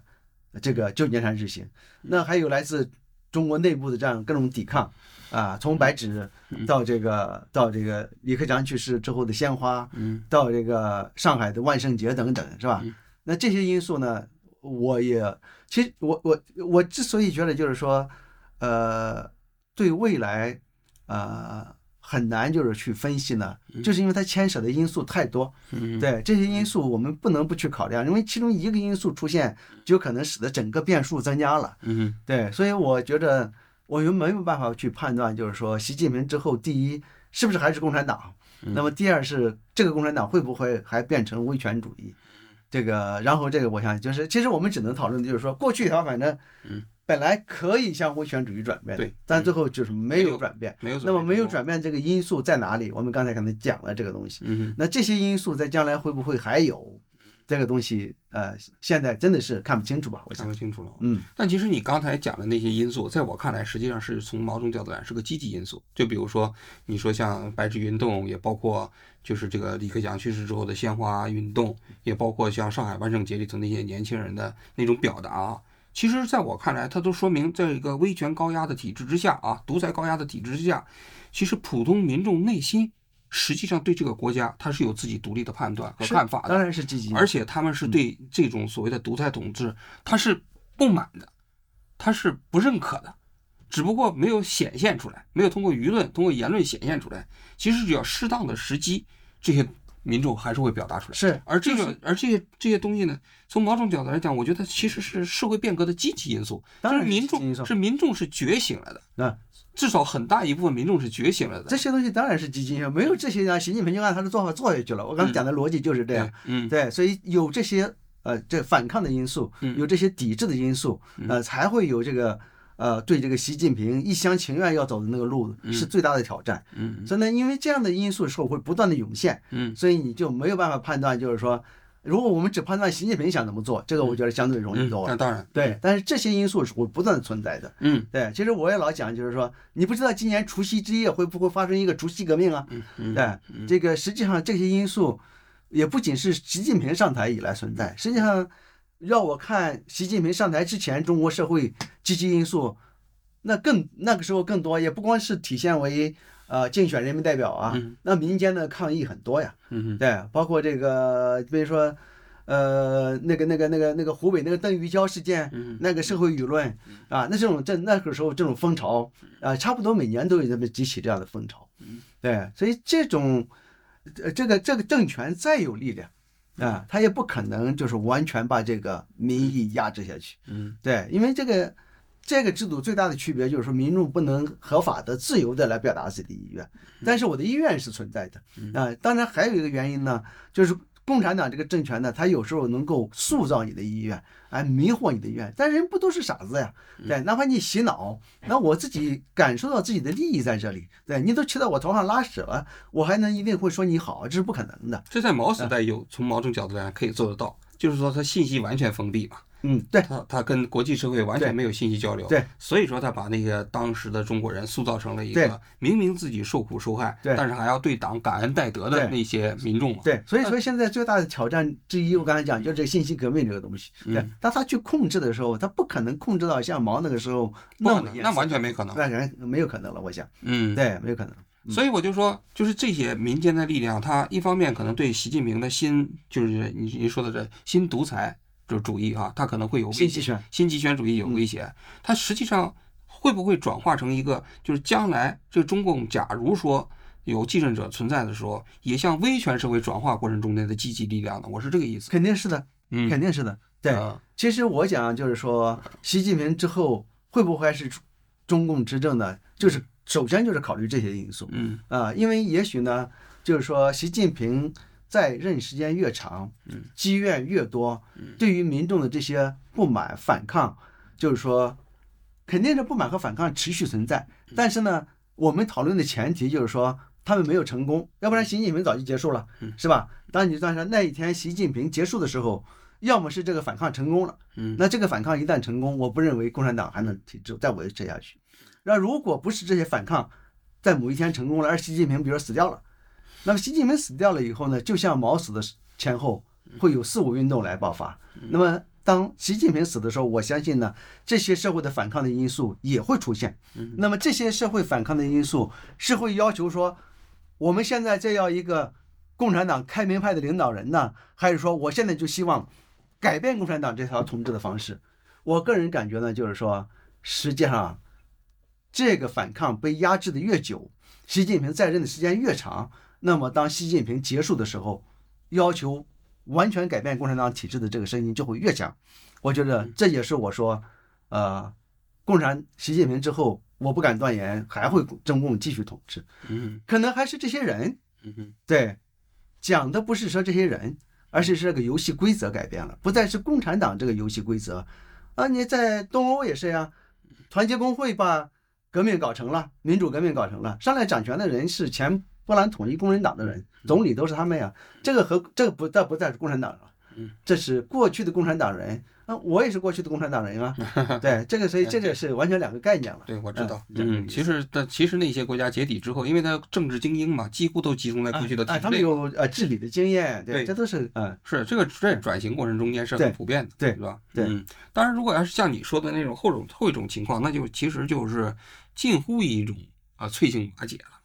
这个旧金山之行。那还有来自中国内部的这样各种抵抗，啊，从白纸到这个到这个李克强去世之后的鲜花，嗯。到这个上海的万圣节等等，是吧？嗯？那这些因素呢，我也其实我我我之所以觉得就是说，呃，对未来，呃，很难就是去分析呢，就是因为它牵扯的因素太多。嗯对这些因素，我们不能不去考量，因为其中一个因素出现，就可能使得整个变数增加了。嗯对，所以我觉得我们没有办法去判断，就是说习近平之后，第一是不是还是共产党，那么第二是这个共产党会不会还变成威权主义？这个，然后这个我想就是，其实我们只能讨论的就是说，过去它反正嗯本来可以向威权主义转变的对，但最后就是没有转变。没有那么没有转，转变这个因素在哪里？我们刚才可能讲了这个东西。嗯那这些因素在将来会不会还有？这个东西，呃，现在真的是看不清楚吧？我看想，不清楚了。嗯，但其实你刚才讲的那些因素，在我看来，实际上是从某种角度来是个积极因素。就比如说，你说像白纸运动，也包括就是这个李克强去世之后的鲜花运动，也包括像上海万圣节里头那些年轻人的那种表达啊。其实，在我看来，它都说明，在一个威权高压的体制之下啊，独裁高压的体制之下，其实普通民众内心实际上对这个国家，他是有自己独立的判断和看法的。当然是积极。而且他们是对这种所谓的独裁统治，他是不满的，他是不认可的，只不过没有显现出来，没有通过舆论、通过言论显现出来。其实只要适当的时机，这些民众还是会表达出来。是，而这个，而这些这些东西呢，从某种角度来讲，我觉得其实是社会变革的积极因素，当然是民众是民众是觉醒了的，那至少很大一部分民众是觉醒了的。这些东西当然是积极性，没有这些呢，习近平就按他的做法做下去了。我刚才讲的逻辑就是这样。嗯，对，所以有这些呃这反抗的因素，嗯有这些抵制的因素，呃，才会有这个呃对这个习近平一厢情愿要走的那个路是最大的挑战。嗯所以呢，因为这样的因素是会不断的涌现，嗯所以你就没有办法判断，就是说，如果我们只判断习近平想怎么做，这个我觉得相对容易嗯，多了。那当然，对，但是这些因素是会不断的存在的。嗯对，其实我也老讲，就是说，你不知道今年除夕之夜会不会发生一个除夕革命啊？嗯嗯，对，这个实际上这些因素也不仅是习近平上台以来存在，实际上让我看习近平上台之前，中国社会积极因素那更那个时候更多，也不光是体现为呃竞选人民代表啊，嗯。那民间的抗议很多呀，嗯对，包括这个比如说。呃，那个、那个、那个、那个湖北那个邓玉娇事件，嗯那个社会舆论啊，那这种这那个时候这种风潮啊，差不多每年都有这么几起这样的风潮，对，所以这种呃这个这个政权再有力量啊，他也不可能就是完全把这个民意压制下去，嗯对，因为这个这个制度最大的区别就是说，民众不能合法的、自由的来表达自己的意愿，但是我的意愿是存在的啊。当然还有一个原因呢，就是共产党这个政权呢，它有时候能够塑造你的意愿，哎，迷惑你的意愿。但人不都是傻子呀？对，哪怕你洗脑，那我自己感受到自己的利益在这里，对你都骑到我头上拉屎了，我还能一定会说你好，这是不可能的。这在毛时代有从某种角度来讲可以做得到，就是说它信息完全封闭嘛，嗯，对他他跟国际社会完全没有信息交流，对，所以说他把那个当时的中国人塑造成了一个明明自己受苦受害，对但是还要对党感恩戴德的那些民众嘛。对，所以说现在最大的挑战之一，我刚才讲就是这个信息革命这个东西。对嗯，当他去控制的时候，他不可能控制到像毛那个时候不那么那完全没可能。那人没有可能了，我想，嗯，对，没有可能。所以我就说，就是这些民间的力量，他一方面可能对习近平的新，就是你你说的这新独裁就是主义啊，它可能会有威胁，新极权，新集权主义有威胁。它实际上会不会转化成一个，就是将来这中共假如说有继任者存在的时候，也向威权社会转化过程中间的积极力量呢？我是这个意思。肯定是的，嗯，肯定是的。对，啊其实我讲就是说，习近平之后会不会是中中共执政呢？就是首先就是考虑这些因素嗯啊，因为也许呢，就是说习近平在任时间越长，嗯，积怨越多嗯，对于民众的这些不满反抗，就是说肯定是不满和反抗持续存在。嗯但是呢，我们讨论的前提就是说他们没有成功，要不然习近平早就结束了嗯，是吧？当你算上那一天习近平结束的时候，要么是这个反抗成功了。嗯那这个反抗一旦成功，我不认为共产党还能体制再维持下去。那如果不是这些反抗在某一天成功了，而习近平比如死掉了，那么习近平死掉了以后呢，就像毛死的前后会有四五运动来爆发。那么当习近平死的时候，我相信呢，这些社会的反抗的因素也会出现。那么这些社会反抗的因素是会要求说，我们现在这要一个共产党开明派的领导人呢，还是说我现在就希望改变共产党这条统治的方式？我个人感觉呢，就是说，实际上这个反抗被压制的越久，习近平在任的时间越长，那么当习近平结束的时候，要求完全改变共产党体制的这个声音就会越强。我觉得这也是我说，呃，共产习近平之后，我不敢断言还会中共继续统治，嗯可能还是这些人嗯嗯对，讲的不是说这些人，而是这个游戏规则改变了，不再是共产党这个游戏规则。啊，你在东欧也是呀，团结工会把革命搞成了，民主革命搞成了，上来掌权的人是前波兰统一工人党的人，总理都是他们呀。这个和这个不再不再是共产党了嗯，这是过去的共产党人啊，我也是过去的共产党人啊。对，这个所以这个是完全两个概念了。对，我知道。嗯嗯，其实但其实那些国家解体之后，因为他政治精英嘛，几乎都集中在过去的体哎，制他们。有呃治理的经验，对对，这都是嗯。是这个在转型过程中间是很普遍的，对是吧？对嗯，当然，如果要是像你说的那种后种后一种情况，那就其实就是近乎一种啊脆性瓦解了，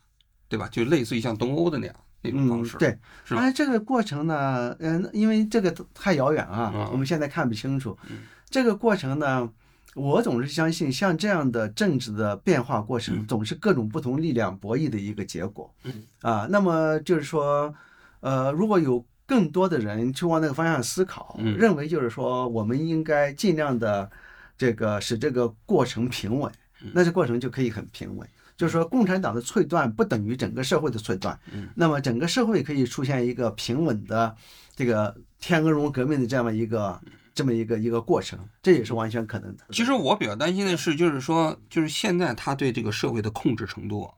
对吧？就类似于像东欧的那样那种方式，，嗯对，是吧当然这个过程呢，嗯、因为这个太遥远啊，嗯我们现在看不清楚。嗯这个过程呢，我总是相信，像这样的政治的变化过程，嗯总是各种不同力量博弈的一个结果。嗯啊，那么就是说，呃，如果有更多的人去往那个方向思考，嗯认为就是说，我们应该尽量的这个使这个过程平稳，嗯那这过程就可以很平稳。就是说，共产党的脆断不等于整个社会的脆断，嗯那么整个社会可以出现一个平稳的这个天鹅绒革命的这样一个这么一个一个过程，这也是完全可能的。其实我比较担心的是，就是说，就是现在他对这个社会的控制程度啊，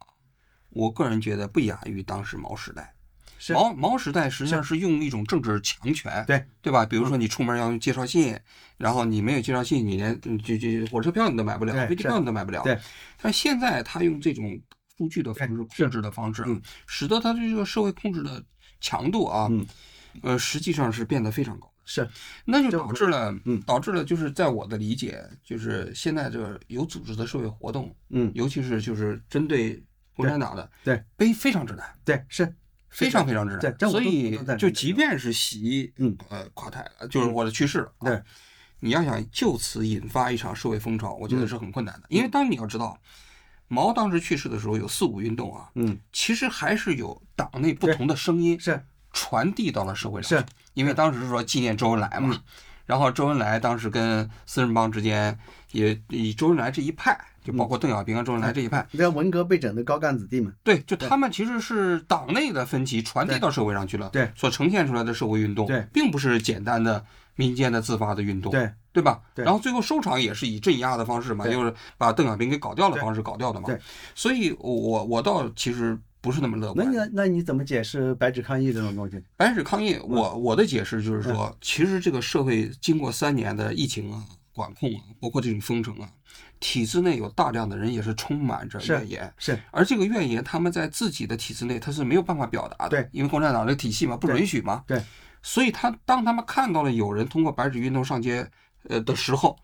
我个人觉得不亚于当时毛时代。是。毛毛时代实际上是。用一种政治强权，对对吧？比如说你出门要用介绍信，然后你没有介绍信，你连嗯就就火车票你都买不了，飞机票你都买不了。对，但现在他用这种数据的方式控制的方式嗯，使得他这个社会控制的强度啊，嗯呃，实际上是变得非常高。是。那就导致了，嗯。导致了就是在我的理解，就是现在这个有组织的社会活动，嗯，尤其是就是针对共产党的，对，非非常之难，对是非常非常之难。所以就即便是习，嗯呃，垮台了，就是我的去世了，啊对，你要想就此引发一场社会风潮，我觉得嗯是很困难的，因为当你要知道。毛当时去世的时候有四五运动啊，嗯其实还是有党内不同的声音是传递到了社会上是，因为当时是说纪念周恩来嘛，嗯然后周恩来当时跟四人帮之间也以周恩来这一派，就包括邓小平啊周恩来这一派，你看文革被整的高干子弟嘛，对，就他们其实是党内的分歧传递到社会上去了，对所呈现出来的社会运动，对，并不是简单的民间的自发的运动，对对吧？对然后最后收场也是以镇压的方式嘛，就是把邓小平给搞掉的方式搞掉的嘛。对所以我我倒其实不不是那么乐那观。你那你怎么解释白纸抗议这种东西？白纸抗议，我我的解释就是说，其实这个社会经过三年的疫情啊、管控啊，包括这种封城啊，体制内有大量的人也是充满着怨言，是而这个怨言他们在自己的体制内他是没有办法表达的，对，因为共产党这个体系嘛不允许嘛，对，所以他当他们看到了有人通过白纸运动上街，呃的时候。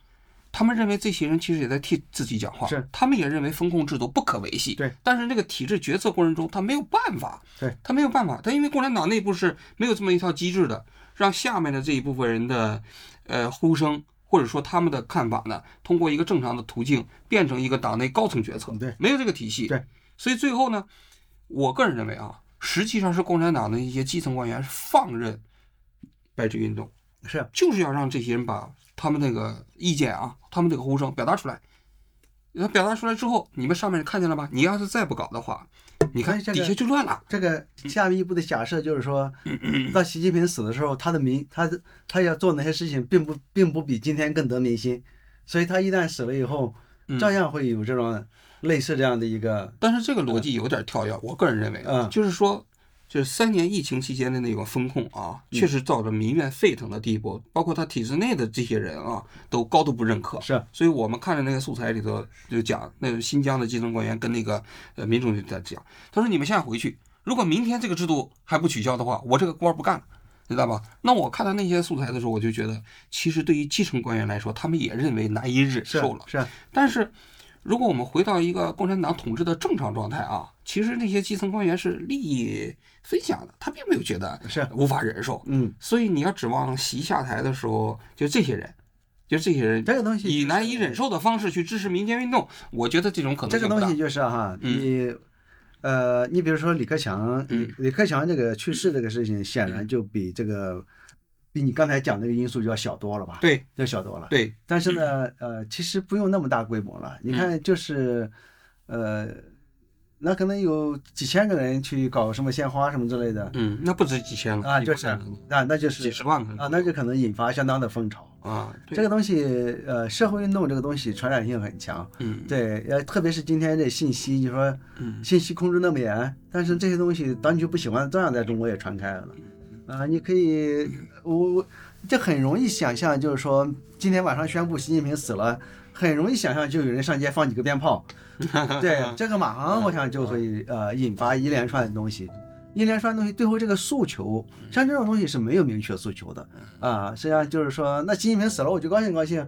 他们认为这些人其实也在替自己讲话，是他们也认为风控制度不可维系，对。但是这个体制决策过程中，他没有办法，对他没有办法，他因为共产党内部是没有这么一套机制的，让下面的这一部分人的，呃呼声或者说他们的看法呢，通过一个正常的途径变成一个党内高层决策，对，没有这个体系，对，所以最后呢，我个人认为啊，实际上是共产党的一些基层官员放任白纸运动，是就是要让这些人把他们那个意见啊，他们这个呼声表达出来。那表达出来之后，你们上面看见了吧？你要是再不搞的话，你看底下就乱了。这个下面一步的假设就是说，嗯到习近平死的时候，他的民他的他要做那些事情，并不并不比今天更得民心，所以他一旦死了以后，嗯照样会有这种类似这样的一个但是这个逻辑有点跳跃，我个人认为就是说，就是三年疫情期间的那个风控啊，嗯确实造成民怨沸腾的地步，包括他体制内的这些人啊，都高度不认可。是所以我们看着那个素材里头就讲，那个新疆的基层官员跟那个呃民众就在讲，他说你们现在回去，如果明天这个制度还不取消的话，我这个官儿不干了。知道吧？那我看到那些素材的时候，我就觉得，其实对于基层官员来说，他们也认为难以忍受了。是但是，如果我们回到一个共产党统治的正常状态啊，其实那些基层官员是利益分享的，他并没有觉得是。无法忍受。嗯，所以你要指望习下台的时候，就这些人，就这些人这个东西以难以忍受的方式去支持民间运动，我觉得这种可能性这个东西就是哈，嗯。你呃，你比如说李克强，嗯。李李克强这个去世这个事情，显然就比这个比你刚才讲那个因素就要小多了吧？对要小多了。对，但是呢，呃，其实不用那么大规模了。你看，就是，呃，那可能有几千个人去搞什么鲜花什么之类的嗯，那不止几千了啊，就是啊，那就是几十万啊，那就可能引发相当的风潮。啊，这个东西，呃，社会运动这个东西传染性很强。嗯对，呃，特别是今天这信息，你说嗯信息控制那么严，但是这些东西当局不喜欢，照样在中国也传开了。啊、你可以，我我这很容易想象，就是说今天晚上宣布习近平死了，很容易想象就有人上街放几个鞭炮，对，这个马上我想就会呃引发一连串的东西。一连串东西，最后这个诉求，像这种东西是没有明确诉求的啊。实际上就是说，那习近平死了，我就高兴高兴。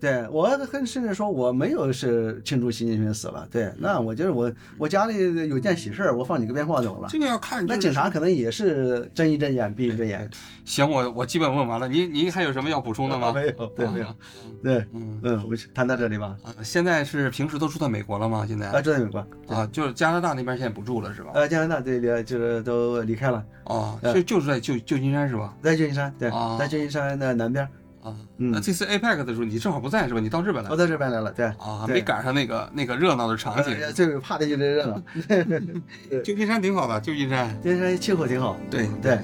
对我很甚至说我没有是庆祝习近平死了，对，那我就是我我家里有件喜事儿，我放几个鞭炮怎么了？这个要看就是那警察可能也是睁一睁眼闭一睁眼。行，我我基本问完了，您您还有什么要补充的吗？没有，对，没有啊，对，嗯嗯，我们谈到这里吧。啊，现在是平时都住在美国了吗？现在啊，住在美国，啊，就是加拿大那边现在不住了是吧？呃，加拿大这里就是都离开了，啊，呃就就是在旧旧金山是吧？在旧金山，对啊，在旧金山的南边。啊，嗯那这次 APEC 的时候你正好不在是吧？你到日本来了我到这边来了，对。啊，没赶上那个那个热闹的场景。呃最怕的就是这热闹。旧金山挺好的，旧金山。旧金山气候挺好。对对，